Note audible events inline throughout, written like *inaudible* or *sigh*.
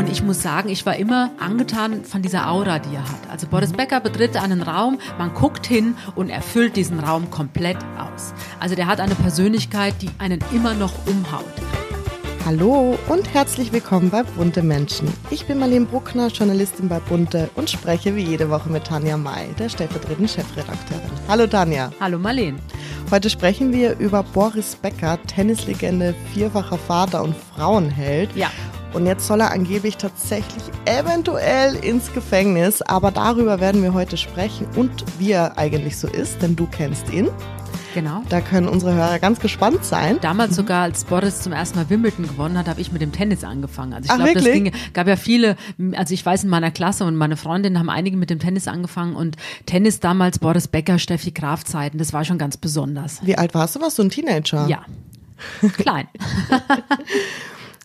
Und ich muss sagen, ich war immer angetan von dieser Aura, die er hat. Also Boris Becker betritt einen Raum, man guckt hin und erfüllt diesen Raum komplett aus. Also der hat eine Persönlichkeit, die einen immer noch umhaut. Hallo und herzlich willkommen bei Bunte Menschen. Ich bin Marlene Bruckner, Journalistin bei Bunte und spreche wie jede Woche mit Tanja May, der stellvertretenden Chefredakteurin. Hallo Tanja. Hallo Marlene. Heute sprechen wir über Boris Becker, Tennislegende, vierfacher Vater und Frauenheld. Ja. Und jetzt soll er angeblich tatsächlich eventuell ins Gefängnis. Aber darüber werden wir heute sprechen und wie er eigentlich so ist, denn du kennst ihn. Genau. Da können unsere Hörer ganz gespannt sein. Damals sogar, als Boris zum ersten Mal Wimbledon gewonnen hat, habe ich mit dem Tennis angefangen. Also ich Ach, glaube, das wirklich? ging, gab ja viele, also ich weiß in meiner Klasse und meine Freundinnen haben einige mit dem Tennis angefangen und Tennis damals Boris Becker, Steffi Graf Zeiten, das war schon ganz besonders. Wie alt warst du? Warst du ein Teenager? Ja. Klein. *laughs*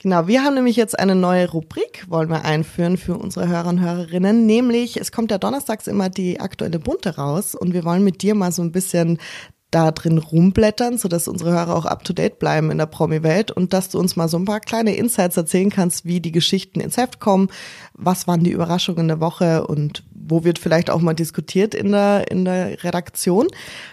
Genau, wir haben nämlich jetzt eine neue Rubrik, wollen wir einführen für unsere Hörer und Hörerinnen, nämlich es kommt ja donnerstags immer die aktuelle Bunte raus und wir wollen mit dir mal so ein bisschen da drin rumblättern, sodass unsere Hörer auch up to date bleiben in der Promi-Welt und dass du uns mal so ein paar kleine Insights erzählen kannst, wie die Geschichten ins Heft kommen, was waren die Überraschungen der Woche und wo wird vielleicht auch mal diskutiert in der, in der Redaktion.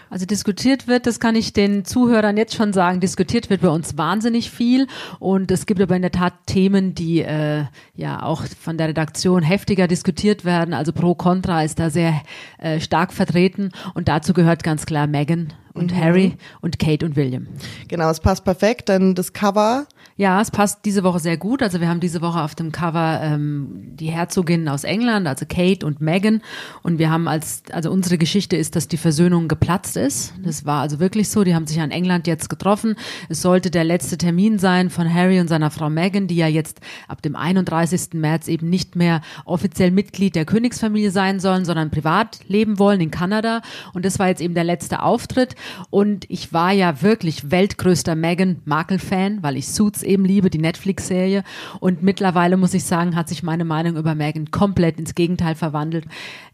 Also diskutiert wird, das kann ich den Zuhörern jetzt schon sagen, diskutiert wird bei uns wahnsinnig viel und es gibt aber in der Tat Themen, die äh, ja auch von der Redaktion heftiger diskutiert werden. Also pro Contra ist da sehr äh, stark vertreten und dazu gehört ganz klar Meghan und Harry und Kate und William. Genau, es passt perfekt, denn das Cover Ja, es passt diese Woche sehr gut. Also wir haben diese Woche auf dem Cover ähm, die Herzoginnen aus England, also Kate und Meghan. Und wir haben als, also unsere Geschichte ist, dass die Versöhnung geplatzt ist. Das war also wirklich so. Die haben sich an England jetzt getroffen. Es sollte der letzte Termin sein von Harry und seiner Frau Meghan, die ja jetzt ab dem 31. März eben nicht mehr offiziell Mitglied der Königsfamilie sein sollen, sondern privat leben wollen in Kanada. Und das war jetzt eben der letzte Auftritt. Und ich war ja wirklich weltgrößter Meghan Markle-Fan, weil ich Suits eben liebe, die Netflix-Serie. Und mittlerweile muss ich sagen, hat sich meine Meinung über Meghan komplett ins Gegenteil verwandelt.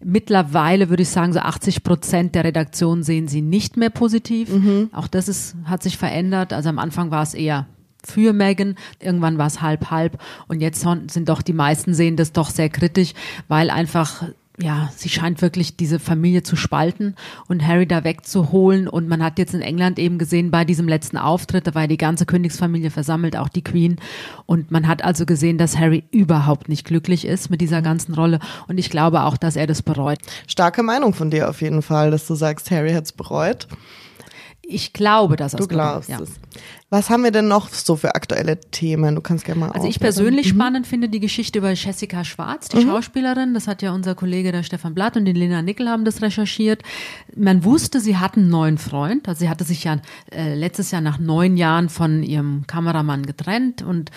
Mittlerweile würde ich sagen, so 80 Prozent der Redaktion sehen sie nicht mehr positiv. Auch das ist, hat sich verändert. Also am Anfang war es eher für Meghan, irgendwann war es halb halb und jetzt sind doch die meisten sehen das doch sehr kritisch, weil einfach ja, sie scheint wirklich diese Familie zu spalten und Harry da wegzuholen. Und man hat jetzt in England eben gesehen, bei diesem letzten Auftritt, da war ja die ganze Königsfamilie versammelt, auch die Queen. Und man hat also gesehen, dass Harry überhaupt nicht glücklich ist mit dieser ganzen Rolle. Und ich glaube auch, dass er das bereut. Starke Meinung von dir auf jeden Fall, dass du sagst, Harry hat's bereut. Ich glaube, dass er Du glaubst ja. es. Was haben wir denn noch so für aktuelle Themen? Du kannst gerne mal Also ich persönlich spannend finde die Geschichte über Jessica Schwarz, die Schauspielerin. Das hat ja unser Kollege der Stefan Blatt und die Lena Nickel haben das recherchiert. Man wusste, sie hat einen neuen Freund. Also sie hatte sich ja äh, letztes Jahr nach neun Jahren von ihrem Kameramann getrennt und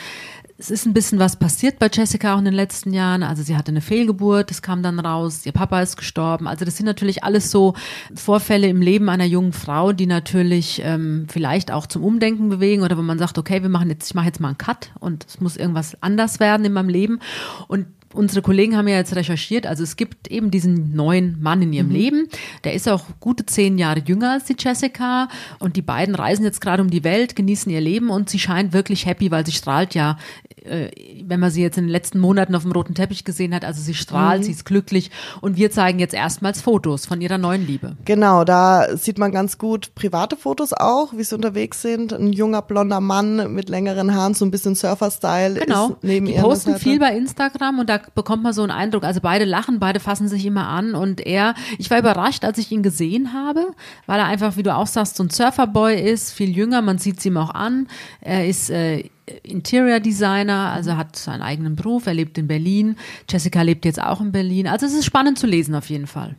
es ist ein bisschen was passiert bei Jessica auch in den letzten Jahren. Also sie hatte eine Fehlgeburt, das kam dann raus. Ihr Papa ist gestorben. Also das sind natürlich alles so Vorfälle im Leben einer jungen Frau, die natürlich ähm, vielleicht auch zum Umdenken bewegen oder wo man sagt, okay, wir machen jetzt, ich mache jetzt mal einen Cut und es muss irgendwas anders werden in meinem Leben. Und unsere Kollegen haben ja jetzt recherchiert, also es gibt eben diesen neuen Mann in ihrem Leben, der ist auch gute zehn Jahre jünger als die Jessica und die beiden reisen jetzt gerade um die Welt, genießen ihr Leben und sie scheint wirklich happy, weil sie strahlt ja, äh, wenn man sie jetzt in den letzten Monaten auf dem roten Teppich gesehen hat, also sie strahlt, sie ist glücklich und wir zeigen jetzt erstmals Fotos von ihrer neuen Liebe. Genau, da sieht man ganz gut private Fotos auch, wie sie unterwegs sind. Ein junger blonder Mann mit längeren Haaren, so ein bisschen Surfer-Style Genau. ist neben die posten viel bei Instagram und da bekommt man so einen Eindruck. Also beide lachen, beide fassen sich immer an und er, ich war überrascht, als ich ihn gesehen habe, weil er einfach, wie du auch sagst, so ein Surferboy ist, viel jünger, man sieht es ihm auch an. Er ist äh, Interior Designer, also hat seinen eigenen Beruf, er lebt in Berlin. Jessica lebt jetzt auch in Berlin. Also es ist spannend zu lesen auf jeden Fall.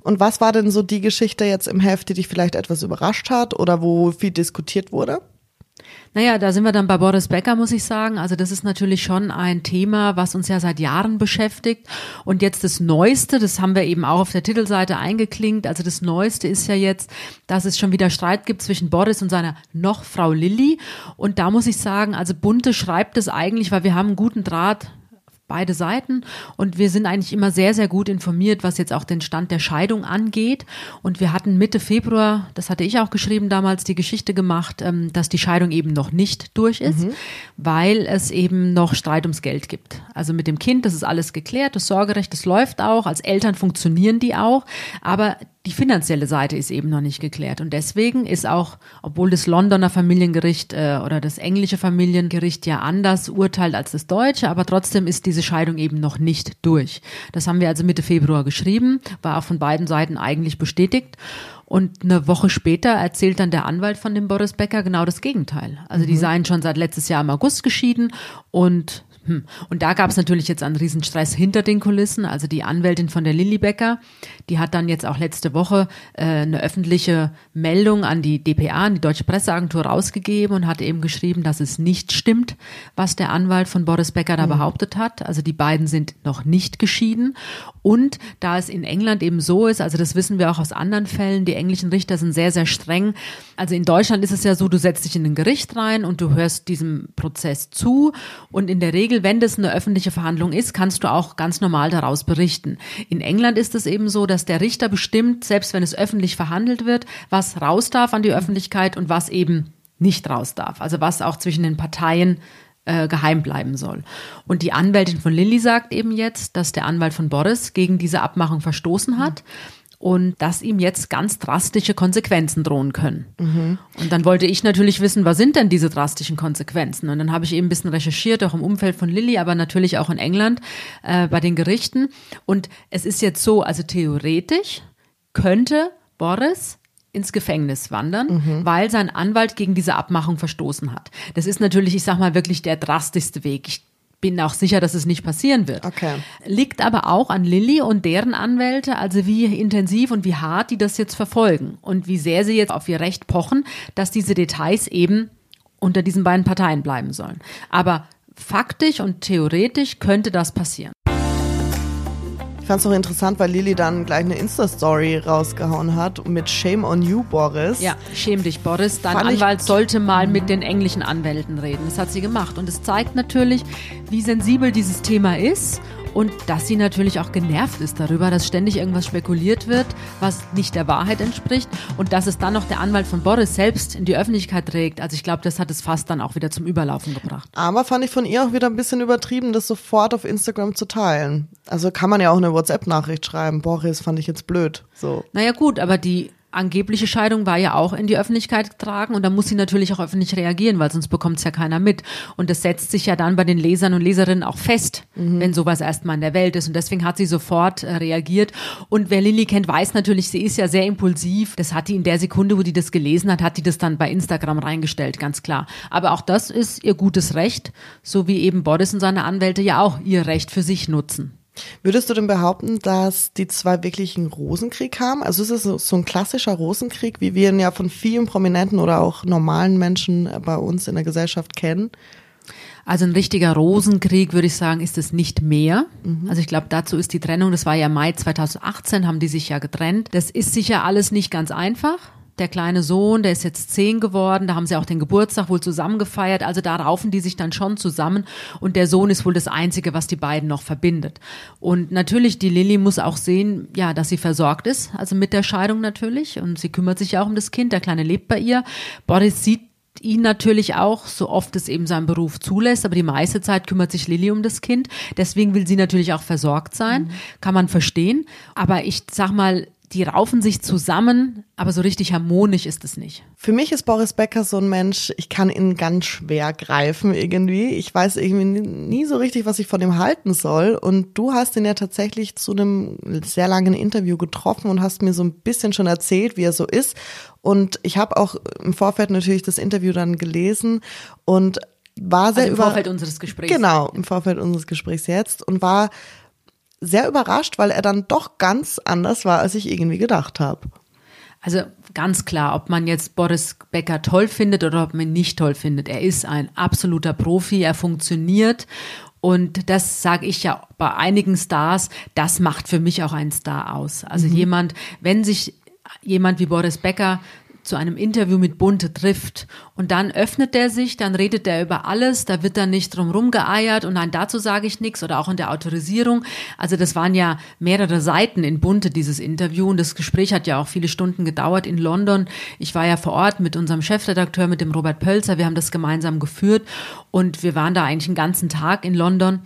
Und was war denn so die Geschichte jetzt im Heft, die dich vielleicht etwas überrascht hat oder wo viel diskutiert wurde? Naja, da sind wir dann bei Boris Becker, muss ich sagen. Also das ist natürlich schon ein Thema, was uns ja seit Jahren beschäftigt. Und jetzt das Neueste, das haben wir eben auch auf der Titelseite eingeklinkt. Also das Neueste ist ja jetzt, dass es schon wieder Streit gibt zwischen Boris und seiner noch Frau Lilly. Und da muss ich sagen, also Bunte schreibt es eigentlich, weil wir haben einen guten Draht beide Seiten und wir sind eigentlich immer sehr, sehr gut informiert, was jetzt auch den Stand der Scheidung angeht. Und wir hatten Mitte Februar, das hatte ich auch geschrieben damals, die Geschichte gemacht, ähm, dass die Scheidung eben noch nicht durch ist, mhm. weil es eben noch Streit ums Geld gibt. Also mit dem Kind, das ist alles geklärt, das Sorgerecht, das läuft auch, als Eltern funktionieren die auch, aber die finanzielle Seite ist eben noch nicht geklärt. Und deswegen ist auch, obwohl das Londoner Familiengericht äh, oder das englische Familiengericht ja anders urteilt als das deutsche, aber trotzdem ist diese Scheidung eben noch nicht durch. Das haben wir also Mitte Februar geschrieben, war auch von beiden Seiten eigentlich bestätigt. Und eine Woche später erzählt dann der Anwalt von dem Boris Becker genau das Gegenteil. Also die mhm. seien schon seit letztes Jahr im August geschieden und hm. Und da gab es natürlich jetzt einen Riesenstress hinter den Kulissen. Also die Anwältin von der Lilly Becker, die hat dann jetzt auch letzte Woche äh, eine öffentliche Meldung an die DPA, an die Deutsche Presseagentur rausgegeben und hat eben geschrieben, dass es nicht stimmt, was der Anwalt von Boris Becker da mhm. behauptet hat. Also die beiden sind noch nicht geschieden. Und da es in England eben so ist, also das wissen wir auch aus anderen Fällen, die englischen Richter sind sehr, sehr streng. Also in Deutschland ist es ja so, du setzt dich in ein Gericht rein und du hörst diesem Prozess zu und in der Regel, wenn das eine öffentliche Verhandlung ist, kannst du auch ganz normal daraus berichten. In England ist es eben so, dass der Richter bestimmt, selbst wenn es öffentlich verhandelt wird, was raus darf an die Öffentlichkeit und was eben nicht raus darf. Also was auch zwischen den Parteien äh, geheim bleiben soll. Und die Anwältin von Lilly sagt eben jetzt, dass der Anwalt von Boris gegen diese Abmachung verstoßen hat. Und dass ihm jetzt ganz drastische Konsequenzen drohen können. Mhm. Und dann wollte ich natürlich wissen, was sind denn diese drastischen Konsequenzen? Und dann habe ich eben ein bisschen recherchiert, auch im Umfeld von Lilly, aber natürlich auch in England äh, bei den Gerichten. Und es ist jetzt so, also theoretisch könnte Boris ins Gefängnis wandern, mhm. weil sein Anwalt gegen diese Abmachung verstoßen hat. Das ist natürlich, ich sag mal, wirklich der drastischste Weg. Ich bin auch sicher, dass es nicht passieren wird. Okay. Liegt aber auch an Lilly und deren Anwälte, also wie intensiv und wie hart die das jetzt verfolgen und wie sehr sie jetzt auf ihr Recht pochen, dass diese Details eben unter diesen beiden Parteien bleiben sollen. Aber faktisch und theoretisch könnte das passieren fand es auch interessant, weil Lili dann gleich eine Insta-Story rausgehauen hat mit Shame on you, Boris. Ja, schäm dich, Boris. Dein fand Anwalt sollte mal mit den englischen Anwälten reden. Das hat sie gemacht. Und es zeigt natürlich, wie sensibel dieses Thema ist und dass sie natürlich auch genervt ist darüber, dass ständig irgendwas spekuliert wird, was nicht der Wahrheit entspricht und dass es dann noch der Anwalt von Boris selbst in die Öffentlichkeit trägt. Also ich glaube, das hat es fast dann auch wieder zum Überlaufen gebracht. Aber fand ich von ihr auch wieder ein bisschen übertrieben, das sofort auf Instagram zu teilen. Also kann man ja auch eine WhatsApp-Nachricht schreiben. Boris fand ich jetzt blöd. So. Naja gut, aber die angebliche Scheidung war ja auch in die Öffentlichkeit getragen und da muss sie natürlich auch öffentlich reagieren, weil sonst bekommt es ja keiner mit. Und das setzt sich ja dann bei den Lesern und Leserinnen auch fest, mhm. wenn sowas erstmal in der Welt ist. Und deswegen hat sie sofort äh, reagiert. Und wer Lilly kennt, weiß natürlich, sie ist ja sehr impulsiv. Das hat die in der Sekunde, wo die das gelesen hat, hat die das dann bei Instagram reingestellt, ganz klar. Aber auch das ist ihr gutes Recht, so wie eben Boris und seine Anwälte ja auch ihr Recht für sich nutzen. Würdest du denn behaupten, dass die zwei wirklich einen Rosenkrieg haben? Also ist es so ein klassischer Rosenkrieg, wie wir ihn ja von vielen Prominenten oder auch normalen Menschen bei uns in der Gesellschaft kennen? Also ein richtiger Rosenkrieg, würde ich sagen, ist es nicht mehr. Mhm. Also ich glaube, dazu ist die Trennung, das war ja Mai 2018, haben die sich ja getrennt. Das ist sicher alles nicht ganz einfach der kleine Sohn, der ist jetzt zehn geworden, da haben sie auch den Geburtstag wohl zusammen gefeiert, also da raufen die sich dann schon zusammen und der Sohn ist wohl das Einzige, was die beiden noch verbindet. Und natürlich, die Lilly muss auch sehen, ja, dass sie versorgt ist, also mit der Scheidung natürlich und sie kümmert sich ja auch um das Kind, der Kleine lebt bei ihr. Boris sieht ihn natürlich auch, so oft es eben sein Beruf zulässt, aber die meiste Zeit kümmert sich Lilly um das Kind. Deswegen will sie natürlich auch versorgt sein, mhm. kann man verstehen. Aber ich sag mal, die raufen sich zusammen, aber so richtig harmonisch ist es nicht. Für mich ist Boris Becker so ein Mensch, ich kann ihn ganz schwer greifen irgendwie. Ich weiß irgendwie nie so richtig, was ich von ihm halten soll. Und du hast ihn ja tatsächlich zu einem sehr langen Interview getroffen und hast mir so ein bisschen schon erzählt, wie er so ist. Und ich habe auch im Vorfeld natürlich das Interview dann gelesen und war sehr also im Vorfeld unseres Gesprächs. Genau, im Vorfeld unseres Gesprächs jetzt und war sehr überrascht, weil er dann doch ganz anders war, als ich irgendwie gedacht habe. Also ganz klar, ob man jetzt Boris Becker toll findet oder ob man ihn nicht toll findet. Er ist ein absoluter Profi, er funktioniert und das sage ich ja bei einigen Stars, das macht für mich auch einen Star aus. Also mhm. jemand, wenn sich jemand wie Boris Becker zu einem Interview mit Bunte trifft. Und dann öffnet er sich, dann redet er über alles, da wird dann nicht drum rumgeeiert und nein, dazu sage ich nichts oder auch in der Autorisierung. Also das waren ja mehrere Seiten in Bunte, dieses Interview. Und das Gespräch hat ja auch viele Stunden gedauert in London. Ich war ja vor Ort mit unserem Chefredakteur, mit dem Robert Pölzer. Wir haben das gemeinsam geführt und wir waren da eigentlich einen ganzen Tag in London.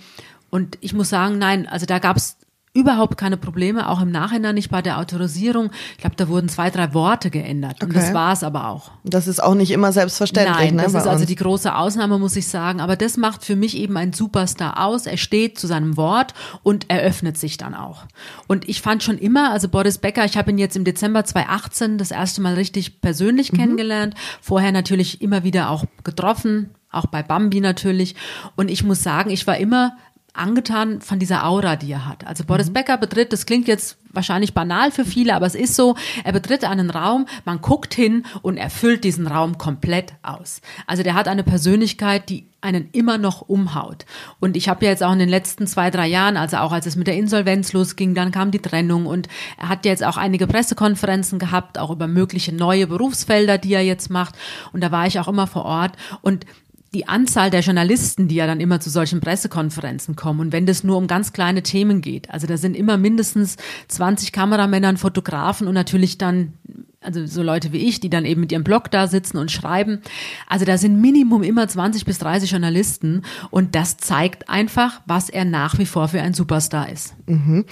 Und ich muss sagen, nein, also da gab es überhaupt keine Probleme, auch im Nachhinein nicht bei der Autorisierung. Ich glaube, da wurden zwei, drei Worte geändert. Okay. Und das war es aber auch. Das ist auch nicht immer selbstverständlich. Nein, ne, das ist also die große Ausnahme, muss ich sagen. Aber das macht für mich eben ein Superstar aus. Er steht zu seinem Wort und eröffnet sich dann auch. Und ich fand schon immer, also Boris Becker, ich habe ihn jetzt im Dezember 2018 das erste Mal richtig persönlich mhm. kennengelernt. Vorher natürlich immer wieder auch getroffen, auch bei Bambi natürlich. Und ich muss sagen, ich war immer angetan von dieser Aura, die er hat. Also Boris mhm. Becker betritt, das klingt jetzt wahrscheinlich banal für viele, aber es ist so, er betritt einen Raum, man guckt hin und er füllt diesen Raum komplett aus. Also der hat eine Persönlichkeit, die einen immer noch umhaut. Und ich habe ja jetzt auch in den letzten zwei, drei Jahren, also auch als es mit der Insolvenz losging, dann kam die Trennung und er hat jetzt auch einige Pressekonferenzen gehabt, auch über mögliche neue Berufsfelder, die er jetzt macht. Und da war ich auch immer vor Ort. Und die Anzahl der Journalisten, die ja dann immer zu solchen Pressekonferenzen kommen und wenn das nur um ganz kleine Themen geht. Also da sind immer mindestens 20 Kameramänner, Fotografen und natürlich dann also so Leute wie ich, die dann eben mit ihrem Blog da sitzen und schreiben. Also da sind Minimum immer 20 bis 30 Journalisten und das zeigt einfach, was er nach wie vor für ein Superstar ist. Mhm.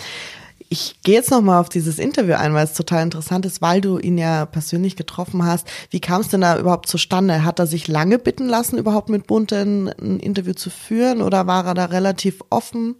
Ich gehe jetzt nochmal auf dieses Interview ein, weil es total interessant ist, weil du ihn ja persönlich getroffen hast. Wie kam es denn da überhaupt zustande? Hat er sich lange bitten lassen, überhaupt mit Bunte ein, ein Interview zu führen oder war er da relativ offen?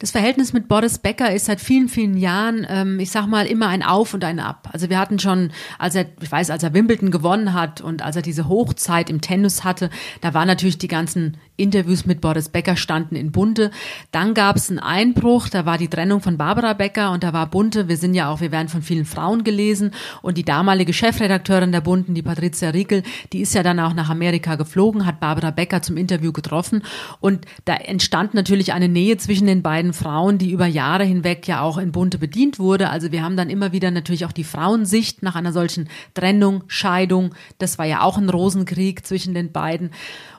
Das Verhältnis mit Boris Becker ist seit vielen, vielen Jahren, ähm, ich sag mal, immer ein Auf und ein Ab. Also wir hatten schon, als er, ich weiß, als er Wimbledon gewonnen hat und als er diese Hochzeit im Tennis hatte, da waren natürlich die ganzen Interviews mit Boris Becker standen in Bunte. Dann gab es einen Einbruch, da war die Trennung von Barbara Becker und da war Bunte. Wir sind ja auch, wir werden von vielen Frauen gelesen und die damalige Chefredakteurin der Bunten, die Patricia Riekel, die ist ja dann auch nach Amerika geflogen, hat Barbara Becker zum Interview getroffen und da entstand natürlich eine Nähe zwischen den beiden beiden Frauen, die über Jahre hinweg ja auch in Bunte bedient wurde. Also wir haben dann immer wieder natürlich auch die Frauensicht nach einer solchen Trennung, Scheidung. Das war ja auch ein Rosenkrieg zwischen den beiden.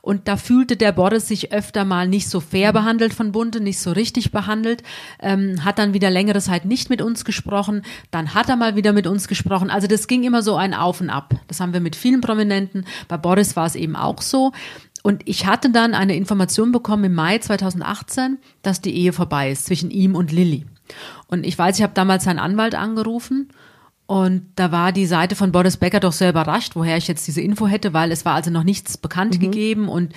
Und da fühlte der Boris sich öfter mal nicht so fair behandelt von Bunte, nicht so richtig behandelt, ähm, hat dann wieder längere Zeit nicht mit uns gesprochen, dann hat er mal wieder mit uns gesprochen. Also das ging immer so ein Auf und Ab. Das haben wir mit vielen Prominenten. Bei Boris war es eben auch so. Und ich hatte dann eine Information bekommen im Mai 2018, dass die Ehe vorbei ist zwischen ihm und Lilly. Und ich weiß, ich habe damals seinen Anwalt angerufen und da war die Seite von Boris Becker doch sehr überrascht, woher ich jetzt diese Info hätte, weil es war also noch nichts bekannt mhm. gegeben und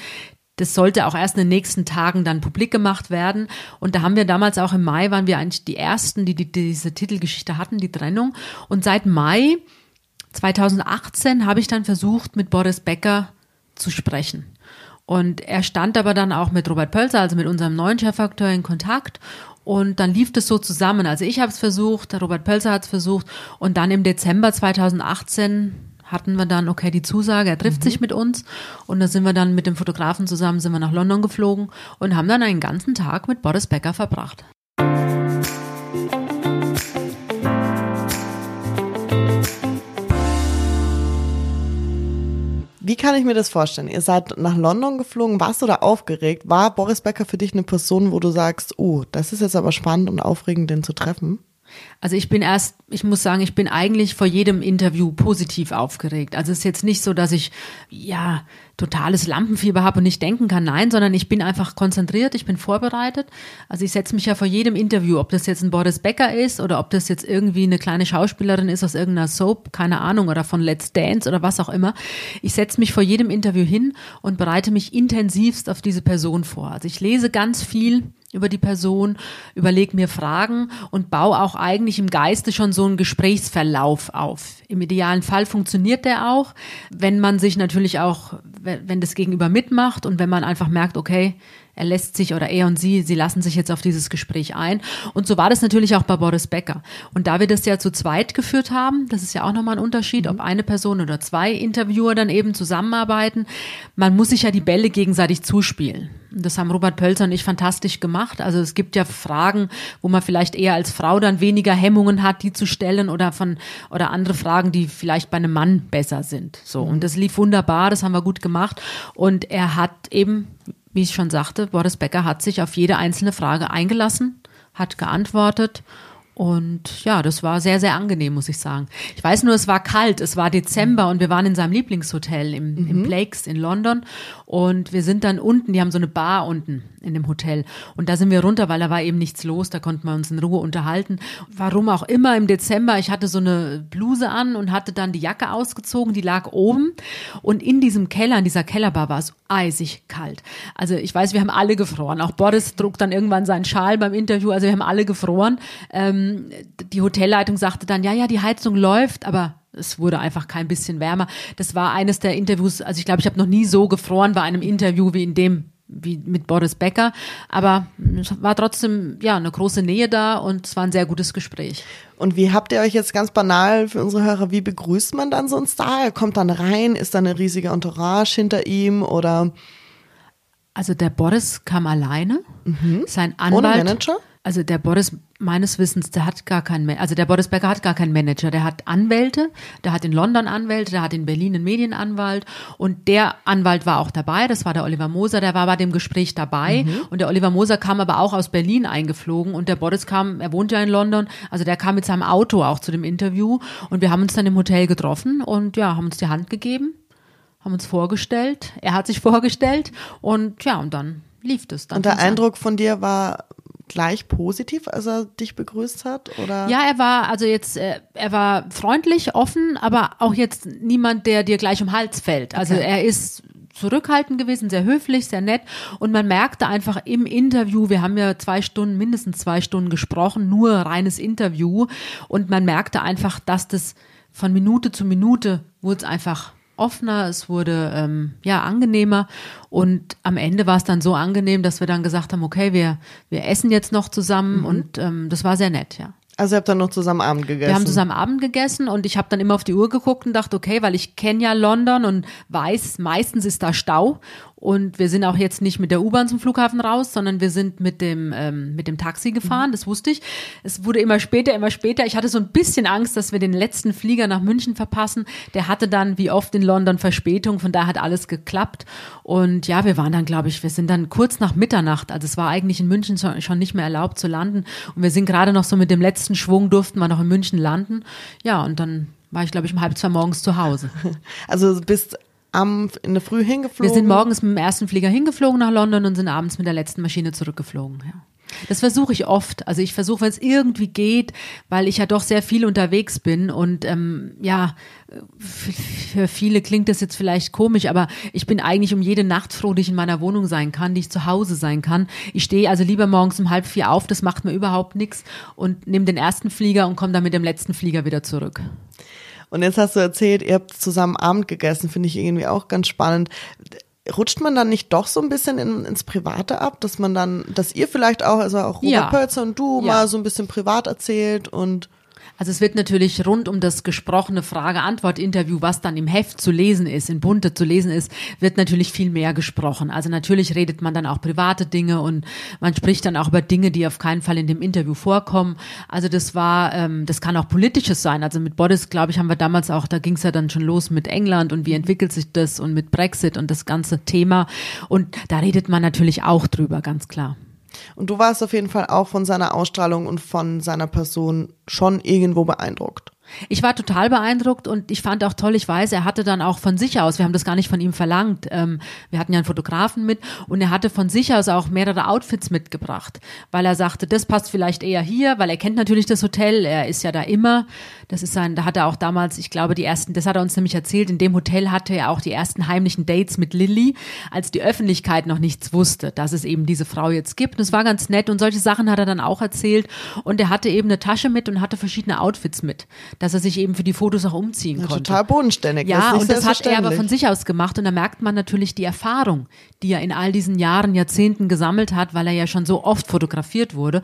das sollte auch erst in den nächsten Tagen dann publik gemacht werden. Und da haben wir damals auch im Mai, waren wir eigentlich die Ersten, die, die diese Titelgeschichte hatten, die Trennung. Und seit Mai 2018 habe ich dann versucht, mit Boris Becker zu sprechen. Und er stand aber dann auch mit Robert Pölzer, also mit unserem neuen Chefakteur, in Kontakt. Und dann lief das so zusammen. Also ich habe es versucht, Robert Pölzer hat es versucht. Und dann im Dezember 2018 hatten wir dann, okay, die Zusage, er trifft mhm. sich mit uns. Und da sind wir dann mit dem Fotografen zusammen, sind wir nach London geflogen und haben dann einen ganzen Tag mit Boris Becker verbracht. Wie kann ich mir das vorstellen? Ihr seid nach London geflogen, warst du da aufgeregt? War Boris Becker für dich eine Person, wo du sagst, oh, das ist jetzt aber spannend und aufregend, den zu treffen? Also ich bin erst, ich muss sagen, ich bin eigentlich vor jedem Interview positiv aufgeregt. Also es ist jetzt nicht so, dass ich ja totales Lampenfieber habe und nicht denken kann, nein, sondern ich bin einfach konzentriert, ich bin vorbereitet. Also ich setze mich ja vor jedem Interview, ob das jetzt ein Boris Becker ist oder ob das jetzt irgendwie eine kleine Schauspielerin ist aus irgendeiner Soap, keine Ahnung, oder von Let's Dance oder was auch immer. Ich setze mich vor jedem Interview hin und bereite mich intensivst auf diese Person vor. Also ich lese ganz viel über die Person, überlege mir Fragen und baue auch eigentlich im Geiste schon so einen Gesprächsverlauf auf. Im idealen Fall funktioniert der auch, wenn man sich natürlich auch, wenn das Gegenüber mitmacht und wenn man einfach merkt, okay, er lässt sich oder er und sie, sie lassen sich jetzt auf dieses Gespräch ein. Und so war das natürlich auch bei Boris Becker. Und da wir das ja zu zweit geführt haben, das ist ja auch nochmal ein Unterschied, ob eine Person oder zwei Interviewer dann eben zusammenarbeiten, man muss sich ja die Bälle gegenseitig zuspielen. Das haben Robert Pölzer und ich fantastisch gemacht. Also es gibt ja Fragen, wo man vielleicht eher als Frau dann weniger Hemmungen hat, die zu stellen oder von oder andere Fragen, die vielleicht bei einem Mann besser sind. So und das lief wunderbar, das haben wir gut gemacht und er hat eben wie ich schon sagte, Boris Becker hat sich auf jede einzelne Frage eingelassen, hat geantwortet und ja, das war sehr, sehr angenehm, muss ich sagen. Ich weiß nur, es war kalt, es war Dezember und wir waren in seinem Lieblingshotel im, mhm. im Blakes in London und wir sind dann unten, die haben so eine Bar unten in dem Hotel und da sind wir runter, weil da war eben nichts los, da konnten wir uns in Ruhe unterhalten. Warum auch immer im Dezember, ich hatte so eine Bluse an und hatte dann die Jacke ausgezogen, die lag oben und in diesem Keller, in dieser Kellerbar war es eisig kalt. Also ich weiß, wir haben alle gefroren. Auch Boris trug dann irgendwann seinen Schal beim Interview, also wir haben alle gefroren. Ähm, ähm, die Hotelleitung sagte dann, ja, ja, die Heizung läuft, aber es wurde einfach kein bisschen wärmer. Das war eines der Interviews, also ich glaube, ich habe noch nie so gefroren bei einem Interview wie in dem wie mit Boris Becker, aber es war trotzdem ja eine große Nähe da und es war ein sehr gutes Gespräch. Und wie habt ihr euch jetzt ganz banal für unsere Hörer, wie begrüßt man dann so einen Star? Er kommt dann rein, ist da eine riesige Entourage hinter ihm oder? Also der Boris kam alleine, mhm. sein Anwalt. Ohne Manager? Also der Boris, meines Wissens, der hat gar keinen, also der Boris Becker hat gar keinen Manager. Der hat Anwälte, der hat in London Anwälte, der hat in Berlin einen Medienanwalt und der Anwalt war auch dabei, das war der Oliver Moser, der war bei dem Gespräch dabei mhm. und der Oliver Moser kam aber auch aus Berlin eingeflogen und der Boris kam, er wohnt ja in London, also der kam mit seinem Auto auch zu dem Interview und wir haben uns dann im Hotel getroffen und ja, haben uns die Hand gegeben, haben uns vorgestellt, er hat sich *laughs* vorgestellt und ja, und dann lief das. Dann und der Eindruck von dir war, gleich positiv, als er dich begrüßt hat? Oder? Ja, er war, also jetzt, äh, er war freundlich, offen, aber auch jetzt niemand, der dir gleich um den Hals fällt. Also okay. er ist zurückhaltend gewesen, sehr höflich, sehr nett. Und man merkte einfach im Interview, wir haben ja zwei Stunden, mindestens zwei Stunden gesprochen, nur reines Interview. Und man merkte einfach, dass das von Minute zu Minute wurde es einfach offener, es wurde ähm, ja angenehmer und am Ende war es dann so angenehm, dass wir dann gesagt haben, okay, wir wir essen jetzt noch zusammen mhm. und ähm, das war sehr nett, ja. Also ihr habt dann noch zusammen Abend gegessen? Wir haben zusammen Abend gegessen und ich habe dann immer auf die Uhr geguckt und dachte, okay, weil ich kenne ja London und weiß, meistens ist da Stau und wir sind auch jetzt nicht mit der U-Bahn zum Flughafen raus, sondern wir sind mit dem, ähm, mit dem Taxi gefahren, mhm. das wusste ich. Es wurde immer später, immer später. Ich hatte so ein bisschen Angst, dass wir den letzten Flieger nach München verpassen. Der hatte dann, wie oft in London, Verspätung, von da hat alles geklappt. Und ja, wir waren dann, glaube ich, wir sind dann kurz nach Mitternacht, also es war eigentlich in München schon nicht mehr erlaubt zu landen. Und wir sind gerade noch so mit dem letzten Schwung, durften wir noch in München landen. Ja, und dann war ich, glaube ich, um halb zwei morgens zu Hause. *laughs* Also bist am, in der Früh hingeflogen? Wir sind morgens mit dem ersten Flieger hingeflogen nach London und sind abends mit der letzten Maschine zurückgeflogen. Ja. Das versuche ich oft. Also ich versuche, wenn es irgendwie geht, weil ich ja doch sehr viel unterwegs bin und ähm, ja, für viele klingt das jetzt vielleicht komisch, aber ich bin eigentlich um jede Nacht froh, die ich in meiner Wohnung sein kann, die ich zu Hause sein kann. Ich stehe also lieber morgens um halb vier auf, das macht mir überhaupt nichts und nehme den ersten Flieger und komme dann mit dem letzten Flieger wieder zurück. Und jetzt hast du erzählt, ihr habt zusammen Abend gegessen, finde ich irgendwie auch ganz spannend. Rutscht man dann nicht doch so ein bisschen in, ins Private ab, dass man dann, dass ihr vielleicht auch, also auch Robert ja. Pölzer und du ja. mal so ein bisschen privat erzählt und also es wird natürlich rund um das gesprochene Frage-Antwort-Interview, was dann im Heft zu lesen ist, in Bunte zu lesen ist, wird natürlich viel mehr gesprochen. Also natürlich redet man dann auch private Dinge und man spricht dann auch über Dinge, die auf keinen Fall in dem Interview vorkommen. Also das war, ähm, das kann auch politisches sein. Also mit Boris, glaube ich, haben wir damals auch, da ging es ja dann schon los mit England und wie entwickelt sich das und mit Brexit und das ganze Thema. Und da redet man natürlich auch drüber, ganz klar. Und du warst auf jeden Fall auch von seiner Ausstrahlung und von seiner Person schon irgendwo beeindruckt. Ich war total beeindruckt und ich fand auch toll, ich weiß, er hatte dann auch von sich aus, wir haben das gar nicht von ihm verlangt, ähm, wir hatten ja einen Fotografen mit und er hatte von sich aus auch mehrere Outfits mitgebracht, weil er sagte, das passt vielleicht eher hier, weil er kennt natürlich das Hotel, er ist ja da immer, das ist sein, da hat er auch damals, ich glaube, die ersten, das hat er uns nämlich erzählt, in dem Hotel hatte er auch die ersten heimlichen Dates mit Lilly, als die Öffentlichkeit noch nichts wusste, dass es eben diese Frau jetzt gibt. Und es war ganz nett und solche Sachen hat er dann auch erzählt und er hatte eben eine Tasche mit und hatte verschiedene Outfits mit dass er sich eben für die Fotos auch umziehen Ja, konnte. total bodenständig. Ja, ist nicht und das hat er aber von sich aus gemacht und da merkt man natürlich die Erfahrung, die er in all diesen Jahren, Jahrzehnten gesammelt hat, weil er ja schon so oft fotografiert wurde.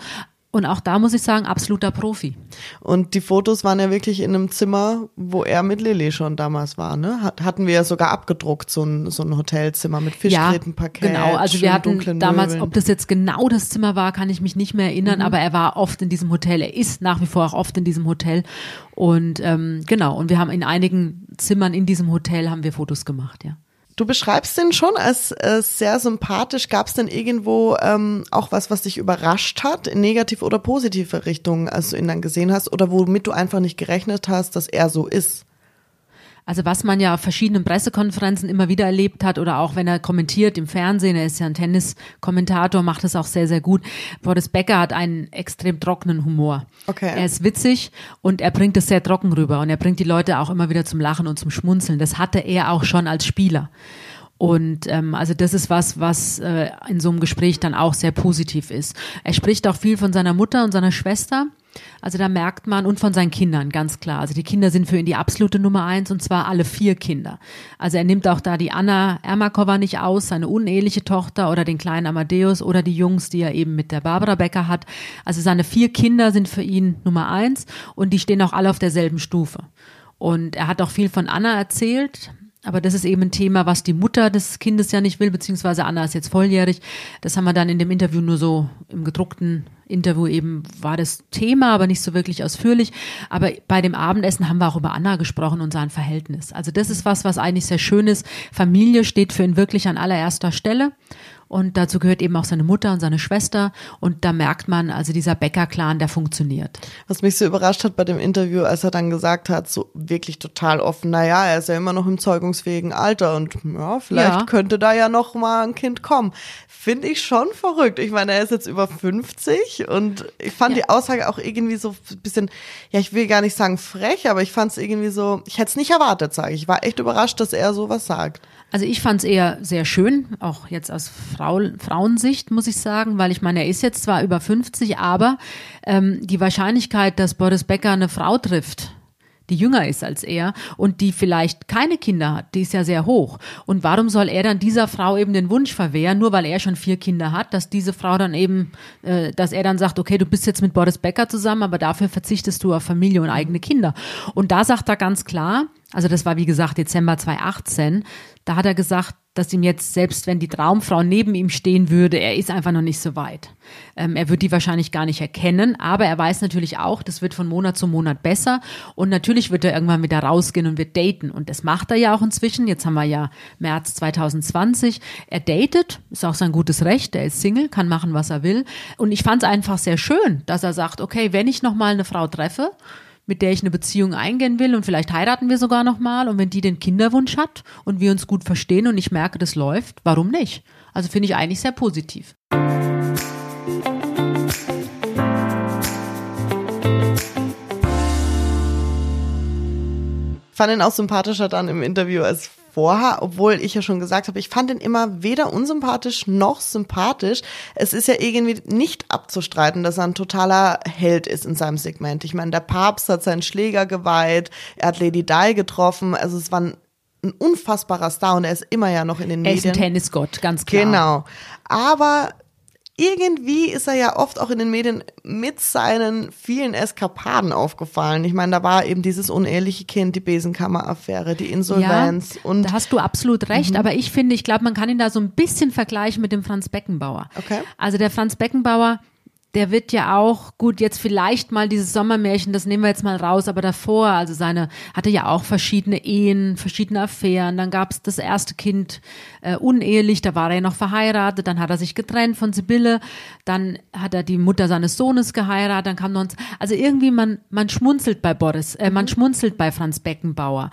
Und auch da muss ich sagen, absoluter Profi. Und die Fotos waren ja wirklich in einem Zimmer, wo er mit Lilly schon damals war, ne? Hat, hatten wir ja sogar abgedruckt, so ein, so ein Hotelzimmer mit Fischgrätenparkett. genau. Also wir hatten dunklen damals, Möbeln. ob das jetzt genau das Zimmer war, kann ich mich nicht mehr Mhm. erinnern, aber er war oft in diesem Hotel. Er ist nach wie vor auch oft in diesem Hotel. Und ähm, genau, und wir haben in einigen Zimmern in diesem Hotel haben wir Fotos gemacht, ja. Du beschreibst den schon als äh, sehr sympathisch. Gab es denn irgendwo ähm, auch was, was dich überrascht hat, in negativ oder positive Richtung, als du ihn dann gesehen hast, oder womit du einfach nicht gerechnet hast, dass er so ist? Also was man ja auf verschiedenen Pressekonferenzen immer wieder erlebt hat oder auch wenn er kommentiert im Fernsehen, er ist ja ein Tenniskommentator, macht es auch sehr, sehr gut. Boris Becker hat einen extrem trockenen Humor. Okay. Er ist witzig und er bringt es sehr trocken rüber und er bringt die Leute auch immer wieder zum Lachen und zum Schmunzeln. Das hatte er auch schon als Spieler. Und ähm, also das ist was, was äh, in so einem Gespräch dann auch sehr positiv ist. Er spricht auch viel von seiner Mutter und seiner Schwester. Also da merkt man und von seinen Kindern ganz klar. Also die Kinder sind für ihn die absolute Nummer eins und zwar alle vier Kinder. Also er nimmt auch da die Anna Ermakova nicht aus, seine uneheliche Tochter oder den kleinen Amadeus oder die Jungs, die er eben mit der Barbara Becker hat. Also seine vier Kinder sind für ihn Nummer eins und die stehen auch alle auf derselben Stufe. Und er hat auch viel von Anna erzählt. Aber das ist eben ein Thema, was die Mutter des Kindes ja nicht will, beziehungsweise Anna ist jetzt volljährig. Das haben wir dann in dem Interview nur so im gedruckten Interview eben war das Thema, aber nicht so wirklich ausführlich. Aber bei dem Abendessen haben wir auch über Anna gesprochen und sein Verhältnis. Also das ist was, was eigentlich sehr schön ist. Familie steht für ihn wirklich an allererster Stelle. Und dazu gehört eben auch seine Mutter und seine Schwester. Und da merkt man, also dieser Bäcker-Clan, der funktioniert. Was mich so überrascht hat bei dem Interview, als er dann gesagt hat, so wirklich total offen, naja, er ist ja immer noch im zeugungsfähigen Alter und ja, vielleicht Ja. könnte da ja noch mal ein Kind kommen. Finde ich schon verrückt. Ich meine, er ist jetzt über 50 und ich fand Ja. die Aussage auch irgendwie so ein bisschen, ja, ich will gar nicht sagen frech, aber ich fand es irgendwie so, ich hätte es nicht erwartet, sage ich. Ich war echt überrascht, dass er sowas sagt. Also ich fand es eher sehr schön, auch jetzt aus Frau, Frauensicht muss ich sagen, weil ich meine, er ist jetzt zwar über 50, aber ähm, die Wahrscheinlichkeit, dass Boris Becker eine Frau trifft, die jünger ist als er und die vielleicht keine Kinder hat, die ist ja sehr hoch. Und warum soll er dann dieser Frau eben den Wunsch verwehren, nur weil er schon vier Kinder hat, dass diese Frau dann eben, äh, dass er dann sagt, okay, du bist jetzt mit Boris Becker zusammen, aber dafür verzichtest du auf Familie und eigene Kinder. Und da sagt er ganz klar, also das war wie gesagt Dezember 2018, da hat er gesagt, dass ihm jetzt, selbst wenn die Traumfrau neben ihm stehen würde, er ist einfach noch nicht so weit. Ähm, er wird die wahrscheinlich gar nicht erkennen, aber er weiß natürlich auch, das wird von Monat zu Monat besser und natürlich wird er irgendwann wieder rausgehen und wird daten und das macht er ja auch inzwischen. Jetzt haben wir ja März 2020. Er datet, ist auch sein gutes Recht, er ist Single, kann machen, was er will und ich fand es einfach sehr schön, dass er sagt, okay, wenn ich nochmal eine Frau treffe, mit der ich eine Beziehung eingehen will und vielleicht heiraten wir sogar noch mal und wenn die den Kinderwunsch hat und wir uns gut verstehen und ich merke, das läuft, warum nicht? Also finde ich eigentlich sehr positiv. fand ihn auch sympathischer dann im Interview als vorher, obwohl ich ja schon gesagt habe, ich fand ihn immer weder unsympathisch noch sympathisch. Es ist ja irgendwie nicht abzustreiten, dass er ein totaler Held ist in seinem Segment. Ich meine, der Papst hat seinen Schläger geweiht, er hat Lady Di getroffen, also es war ein, unfassbarer Star und er ist immer ja noch in den Er ist ein Medien. Tennisgott, ganz klar. Genau. Aber irgendwie ist er ja oft auch in den Medien mit seinen vielen Eskapaden aufgefallen. Ich meine, da war eben dieses uneheliche Kind, die Besenkammer-Affäre, die Insolvenz ja, und da hast du absolut recht, aber ich finde, ich glaube, man kann ihn da so ein bisschen vergleichen mit dem Franz Beckenbauer. Okay. Also der Franz Beckenbauer, der wird ja auch, gut, jetzt vielleicht mal dieses Sommermärchen, das nehmen wir jetzt mal raus, aber davor, also seine, hatte ja auch verschiedene Ehen, verschiedene Affären, dann gab es das erste Kind äh, unehelich, da war er ja noch verheiratet, dann hat er sich getrennt von Sibylle, dann hat er die Mutter seines Sohnes geheiratet, dann kam noch, also irgendwie man, man schmunzelt bei Boris, äh, man schmunzelt bei Franz Beckenbauer.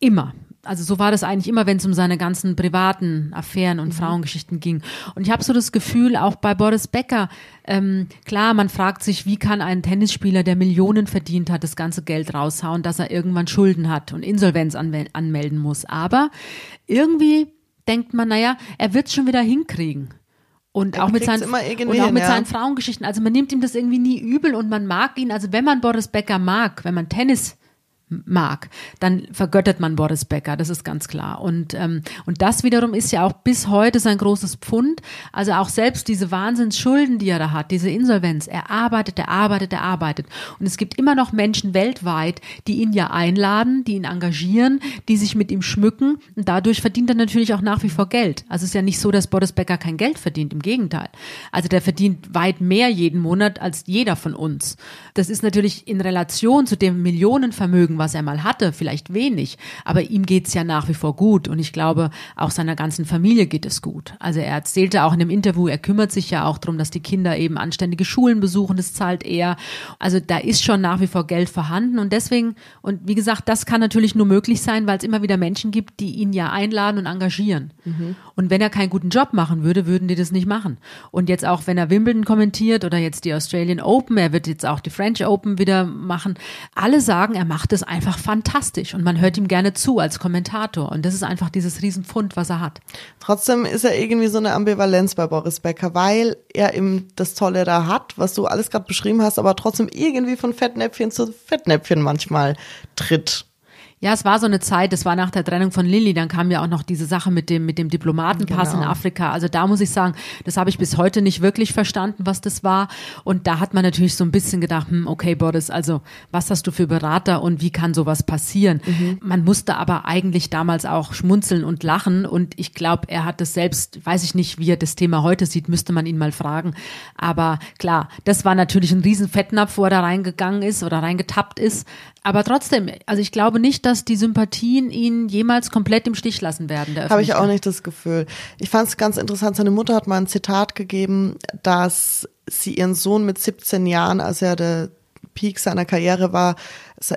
Immer. Also so war das eigentlich immer, wenn es um seine ganzen privaten Affären und Frauengeschichten ging. Und ich habe so das Gefühl, auch bei Boris Becker, ähm, klar, man fragt sich, wie kann ein Tennisspieler, der Millionen verdient hat, das ganze Geld raushauen, dass er irgendwann Schulden hat und Insolvenz anmel anmelden muss. Aber irgendwie denkt man, naja, er wird es schon wieder hinkriegen. Und auch mit seinen, und auch mit ja. seinen Frauengeschichten. Also man nimmt ihm das irgendwie nie übel und man mag ihn. Also wenn man Boris Becker mag, wenn man Tennis mag, dann vergöttert man Boris Becker, das ist ganz klar. Und, ähm, und das wiederum ist ja auch bis heute sein großes Pfund. Also auch selbst diese Wahnsinnsschulden, die er da hat, diese Insolvenz, er arbeitet, er arbeitet, er arbeitet. Und es gibt immer noch Menschen weltweit, die ihn ja einladen, die ihn engagieren, die sich mit ihm schmücken. Und dadurch verdient er natürlich auch nach wie vor Geld. Also es ist ja nicht so, dass Boris Becker kein Geld verdient, im Gegenteil. Also der verdient weit mehr jeden Monat als jeder von uns. Das ist natürlich in Relation zu dem Millionenvermögen, was er mal hatte, vielleicht wenig, aber ihm geht's ja nach wie vor gut und ich glaube, auch seiner ganzen Familie geht es gut. Also er erzählte auch in dem Interview, er kümmert sich ja auch darum, dass die Kinder eben anständige Schulen besuchen, das zahlt er. Also da ist schon nach wie vor Geld vorhanden und deswegen, und wie gesagt, das kann natürlich nur möglich sein, weil es immer wieder Menschen gibt, die ihn ja einladen und engagieren. Mhm. Und wenn er keinen guten Job machen würde, würden die das nicht machen. Und jetzt auch, wenn er Wimbledon kommentiert oder jetzt die Australian Open, er wird jetzt auch die French Open wieder machen, alle sagen, er macht es einfach fantastisch und man hört ihm gerne zu als Kommentator. Und das ist einfach dieses Riesenpfund, was er hat. Trotzdem ist er irgendwie so eine Ambivalenz bei Boris Becker, weil er eben das Tolle da hat, was du alles gerade beschrieben hast, aber trotzdem irgendwie von Fettnäpfchen zu Fettnäpfchen manchmal tritt. Ja, es war so eine Zeit, das war nach der Trennung von Lilly, dann kam ja auch noch diese Sache mit dem, mit dem Diplomatenpass genau. in Afrika. Also da muss ich sagen, das habe ich bis heute nicht wirklich verstanden, was das war. Und da hat man natürlich so ein bisschen gedacht, hm, okay, Boris, also was hast du für Berater und wie kann sowas passieren? Mhm. Man musste aber eigentlich damals auch schmunzeln und lachen. Und ich glaube, er hat das selbst, weiß ich nicht, wie er das Thema heute sieht, müsste man ihn mal fragen. Aber klar, das war natürlich ein riesen Fettnapf, wo er da reingegangen ist oder reingetappt ist. Aber trotzdem, also ich glaube nicht, dass die Sympathien ihn jemals komplett im Stich lassen werden. Habe ich auch nicht das Gefühl. Ich fand es ganz interessant. Seine Mutter hat mal ein Zitat gegeben, dass sie ihren Sohn mit 17 Jahren, als er der Peak seiner Karriere war,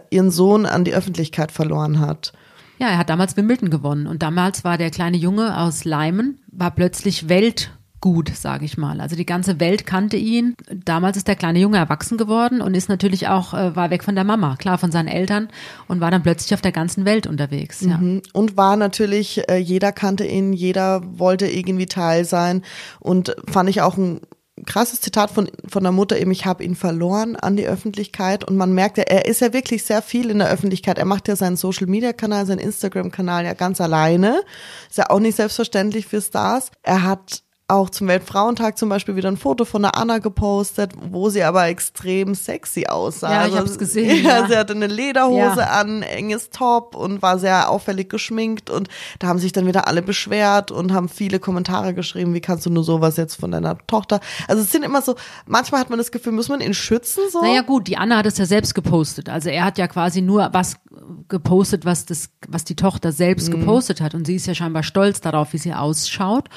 ihren Sohn an die Öffentlichkeit verloren hat. Ja, er hat damals Wimbledon gewonnen und damals war der kleine Junge aus Leimen, war plötzlich Welt gut, sage ich mal. Also die ganze Welt kannte ihn. Damals ist der kleine Junge erwachsen geworden und ist natürlich auch, äh, war weg von der Mama, klar von seinen Eltern und war dann plötzlich auf der ganzen Welt unterwegs. Ja. Mhm. Und war natürlich, äh, jeder kannte ihn, jeder wollte irgendwie Teil sein und fand ich auch ein krasses Zitat von, von der Mutter eben, ich habe ihn verloren an die Öffentlichkeit und man merkt er ist ja wirklich sehr viel in der Öffentlichkeit. Er macht ja seinen Social Media Kanal, seinen Instagram Kanal ja ganz alleine. Ist ja auch nicht selbstverständlich für Stars. Er hat auch zum Weltfrauentag zum Beispiel wieder ein Foto von der Anna gepostet, wo sie aber extrem sexy aussah. Ja, ich also, hab's gesehen. *laughs* Ja, ja, sie hatte eine Lederhose ja. an, enges Top und war sehr auffällig geschminkt und da haben sich dann wieder alle beschwert und haben viele Kommentare geschrieben, wie kannst du nur sowas jetzt von deiner Tochter? Also es sind immer so, manchmal hat man das Gefühl, muss man ihn schützen so? Naja gut, die Anna hat es ja selbst gepostet. Also er hat ja quasi nur was gepostet, was das, was die Tochter selbst mhm. gepostet hat und sie ist ja scheinbar stolz darauf, wie sie ausschaut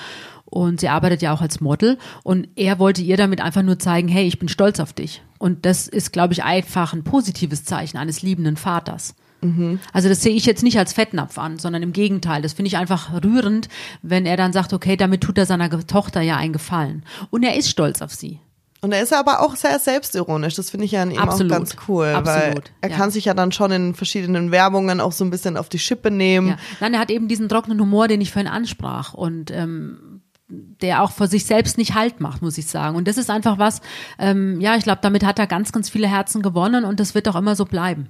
und sie arbeitet ja auch als Model und er wollte ihr damit einfach nur zeigen, hey, ich bin stolz auf dich. Und das ist, glaube ich, einfach ein positives Zeichen eines liebenden Vaters. Mhm. Also das sehe ich jetzt nicht als Fettnapf an, sondern im Gegenteil. Das finde ich einfach rührend, wenn er dann sagt, okay, damit tut er seiner Tochter ja einen Gefallen. Und er ist stolz auf sie. Und er ist aber auch sehr selbstironisch. Das finde ich ja an ihm Absolut. auch ganz cool. Absolut. Weil er ja. kann sich ja dann schon in verschiedenen Werbungen auch so ein bisschen auf die Schippe nehmen. Ja. Nein, er hat eben diesen trockenen Humor, den ich vorhin ansprach. Und ähm, der auch vor sich selbst nicht Halt macht, muss ich sagen. Und das ist einfach was, ähm, ja, ich glaube, damit hat er ganz, ganz viele Herzen gewonnen und das wird auch immer so bleiben.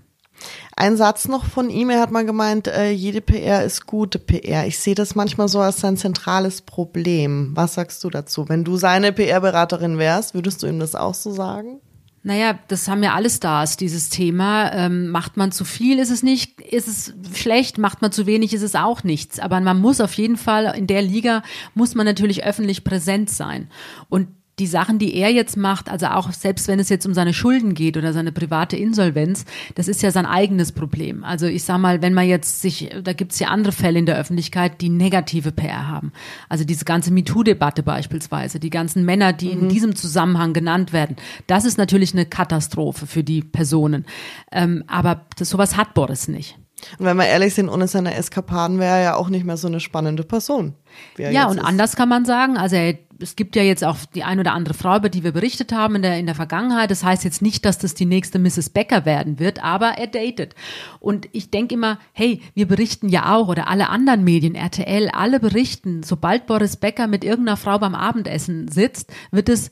Ein Satz noch von ihm, er hat mal gemeint, äh, jede PR ist gute PR. Ich sehe das manchmal so als sein zentrales Problem. Was sagst du dazu? Wenn du seine PR-Beraterin wärst, würdest du ihm das auch so sagen? Naja, das haben ja alle Stars, dieses Thema. Ähm, macht man zu viel, ist es nicht, ist es schlecht, macht man zu wenig, ist es auch nichts. Aber man muss auf jeden Fall, in der Liga muss man natürlich öffentlich präsent sein. Und die Sachen, die er jetzt macht, also auch selbst wenn es jetzt um seine Schulden geht oder seine private Insolvenz, das ist ja sein eigenes Problem. Also ich sag mal, wenn man jetzt sich, da gibt es ja andere Fälle in der Öffentlichkeit, die negative PR haben. Also diese ganze MeToo-Debatte beispielsweise, die ganzen Männer, die mhm. in diesem Zusammenhang genannt werden, das ist natürlich eine Katastrophe für die Personen. Ähm, aber das, sowas hat Boris nicht. Und wenn wir ehrlich sind, ohne seine Eskapaden wäre er ja auch nicht mehr so eine spannende Person. Ja, und ist. anders kann man sagen, also er, es gibt ja jetzt auch die ein oder andere Frau, über die wir berichtet haben in der, in der Vergangenheit. Das heißt jetzt nicht, dass das die nächste Mrs. Becker werden wird, aber er datet. Und ich denke immer, hey, wir berichten ja auch, oder alle anderen Medien, RTL, alle berichten, sobald Boris Becker mit irgendeiner Frau beim Abendessen sitzt, wird es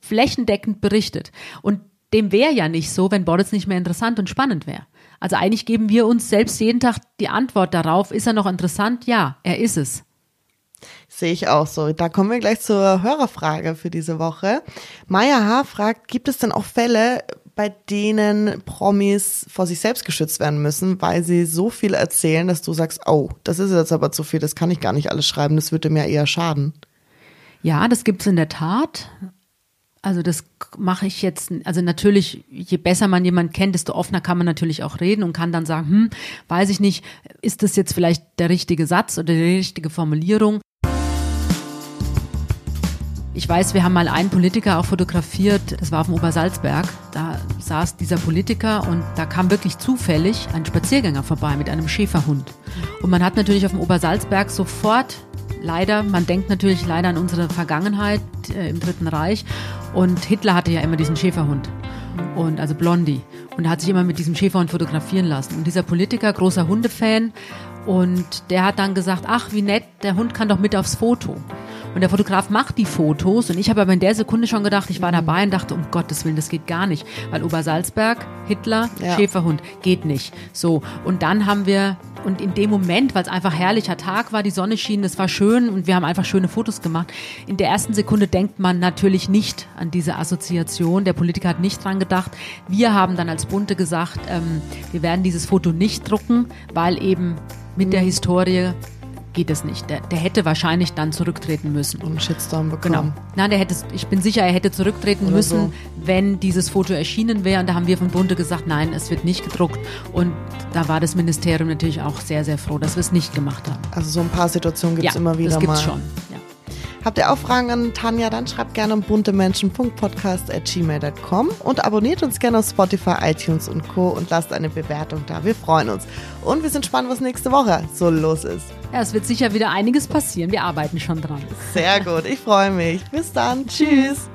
flächendeckend berichtet. Und dem wäre ja nicht so, wenn Boris nicht mehr interessant und spannend wäre. Also eigentlich geben wir uns selbst jeden Tag die Antwort darauf, ist er noch interessant? Ja, er ist es. Sehe ich auch so. Da kommen wir gleich zur Hörerfrage für diese Woche. Maya H. fragt, gibt es denn auch Fälle, bei denen Promis vor sich selbst geschützt werden müssen, weil sie so viel erzählen, dass du sagst, oh, das ist jetzt aber zu viel, das kann ich gar nicht alles schreiben, das würde mir eher schaden. Ja, das gibt es in der Tat. Also das mache ich jetzt, also natürlich, je besser man jemanden kennt, desto offener kann man natürlich auch reden und kann dann sagen, hm, weiß ich nicht, ist das jetzt vielleicht der richtige Satz oder die richtige Formulierung? Ich weiß, wir haben mal einen Politiker auch fotografiert, das war auf dem Obersalzberg. Da saß dieser Politiker und da kam wirklich zufällig ein Spaziergänger vorbei mit einem Schäferhund. Und man hat natürlich auf dem Obersalzberg sofort leider, man denkt natürlich leider an unsere Vergangenheit äh, im Dritten Reich. Und Hitler hatte ja immer diesen Schäferhund. Und also Blondie. Und hat sich immer mit diesem Schäferhund fotografieren lassen. Und dieser Politiker, großer Hundefan, und der hat dann gesagt, ach, wie nett, der Hund kann doch mit aufs Foto. Und der Fotograf macht die Fotos und ich habe aber in der Sekunde schon gedacht, ich war mhm. dabei und dachte, um Gottes Willen, das geht gar nicht. Weil Obersalzberg, Hitler, ja. Schäferhund, geht nicht. So. Und dann haben wir, und in dem Moment, weil es einfach herrlicher Tag war, die Sonne schien, es war schön und wir haben einfach schöne Fotos gemacht. In der ersten Sekunde denkt man natürlich nicht an diese Assoziation. Der Politiker hat nicht dran gedacht. Wir haben dann als Bunte gesagt, ähm, wir werden dieses Foto nicht drucken, weil eben mit der mhm. Historie geht es nicht. Der, der hätte wahrscheinlich dann zurücktreten müssen. Und einen Shitstorm bekommen. Genau. Nein, der hätte, ich bin sicher, er hätte zurücktreten Oder müssen, so. wenn dieses Foto erschienen wäre. Und da haben wir von Bunde gesagt, nein, es wird nicht gedruckt. Und da war das Ministerium natürlich auch sehr, sehr froh, dass wir es nicht gemacht haben. Also so ein paar Situationen gibt es ja, immer wieder das gibt's mal. schon. Ja. Habt ihr auch Fragen an Tanja, dann schreibt gerne buntemenschen.podcast.gmail.com und abonniert uns gerne auf Spotify, iTunes und Co. und lasst eine Bewertung da. Wir freuen uns. Und wir sind spannend, was nächste Woche so los ist. Ja, es wird sicher wieder einiges passieren. Wir arbeiten schon dran. Sehr gut, ich freue mich. Bis dann. Tschüss.